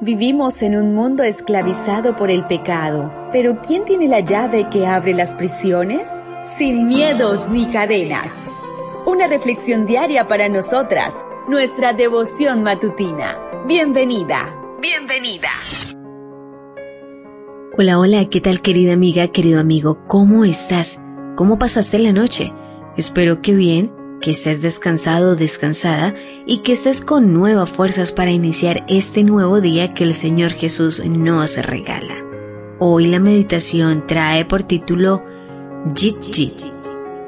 Vivimos en un mundo esclavizado por el pecado, pero ¿quién tiene la llave que abre las prisiones? Sin miedos ni cadenas. Una reflexión diaria para nosotras, nuestra devoción matutina. Bienvenida, bienvenida. Hola, hola, ¿qué tal querida amiga, querido amigo? ¿Cómo estás? ¿Cómo pasaste la noche? Espero que bien que estés descansado o descansada y que estés con nuevas fuerzas para iniciar este nuevo día que el Señor Jesús nos regala. Hoy la meditación trae por título Jit Jit.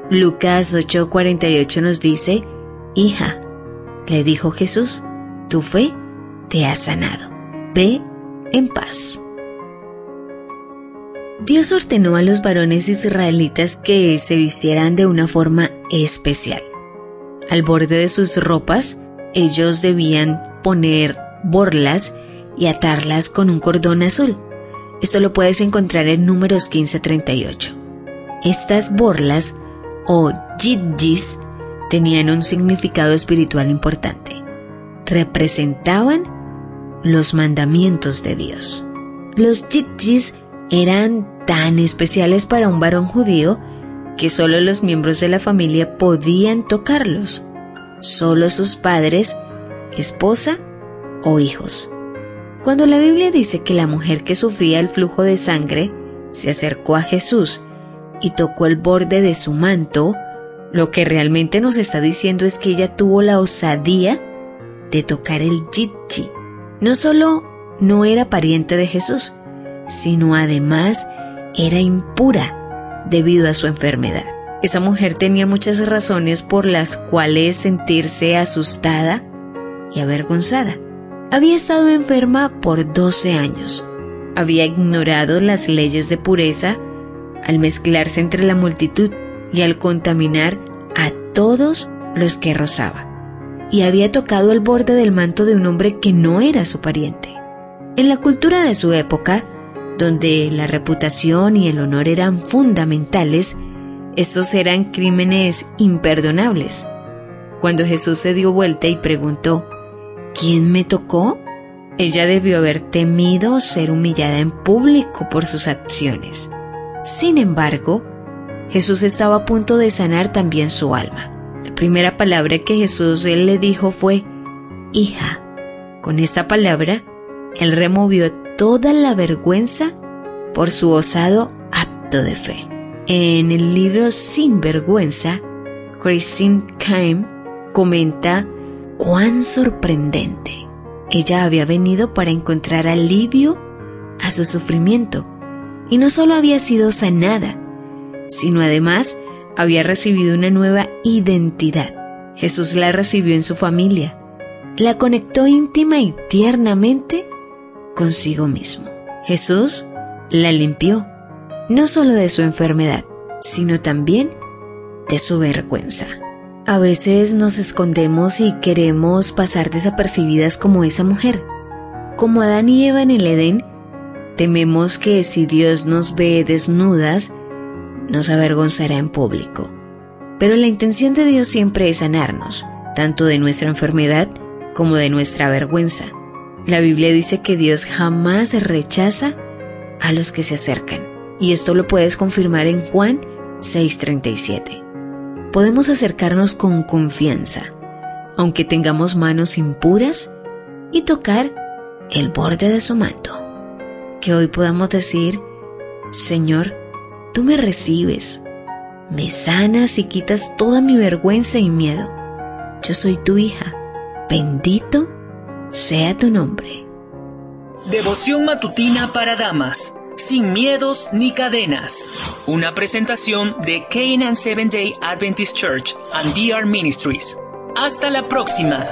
Lucas 8:48 nos dice, Hija, le dijo Jesús, tu fe te ha sanado. Ve en paz. Dios ordenó a los varones israelitas que se vistieran de una forma especial. Al borde de sus ropas, ellos debían poner borlas y atarlas con un cordón azul. Esto lo puedes encontrar en números 1538. Estas borlas o jidjis tenían un significado espiritual importante. Representaban los mandamientos de Dios. Los jidjis eran tan especiales para un varón judío que solo los miembros de la familia podían tocarlos, solo sus padres, esposa o hijos. Cuando la Biblia dice que la mujer que sufría el flujo de sangre se acercó a Jesús y tocó el borde de su manto, lo que realmente nos está diciendo es que ella tuvo la osadía de tocar el jitji. No solo no era pariente de Jesús, sino además era impura debido a su enfermedad. Esa mujer tenía muchas razones por las cuales sentirse asustada y avergonzada. Había estado enferma por 12 años. Había ignorado las leyes de pureza al mezclarse entre la multitud y al contaminar a todos los que rozaba. Y había tocado el borde del manto de un hombre que no era su pariente. En la cultura de su época, donde la reputación y el honor eran fundamentales, estos eran crímenes imperdonables. Cuando Jesús se dio vuelta y preguntó, ¿quién me tocó? Ella debió haber temido ser humillada en público por sus acciones. Sin embargo, Jesús estaba a punto de sanar también su alma. La primera palabra que Jesús le dijo fue, hija. Con esta palabra, él removió toda la vergüenza por su osado acto de fe. En el libro Sin Vergüenza, Christine Kaim comenta cuán sorprendente. Ella había venido para encontrar alivio a su sufrimiento y no solo había sido sanada, sino además había recibido una nueva identidad. Jesús la recibió en su familia, la conectó íntima y tiernamente consigo mismo. Jesús la limpió, no solo de su enfermedad, sino también de su vergüenza. A veces nos escondemos y queremos pasar desapercibidas como esa mujer. Como Adán y Eva en el Edén, tememos que si Dios nos ve desnudas, nos avergonzará en público. Pero la intención de Dios siempre es sanarnos, tanto de nuestra enfermedad como de nuestra vergüenza. La Biblia dice que Dios jamás rechaza a los que se acercan. Y esto lo puedes confirmar en Juan 6:37. Podemos acercarnos con confianza, aunque tengamos manos impuras, y tocar el borde de su manto. Que hoy podamos decir, Señor, tú me recibes, me sanas y quitas toda mi vergüenza y miedo. Yo soy tu hija. Bendito sea tu nombre. Devoción matutina para damas, sin miedos ni cadenas. Una presentación de Canaan Seven Day Adventist Church and DR Ministries. Hasta la próxima.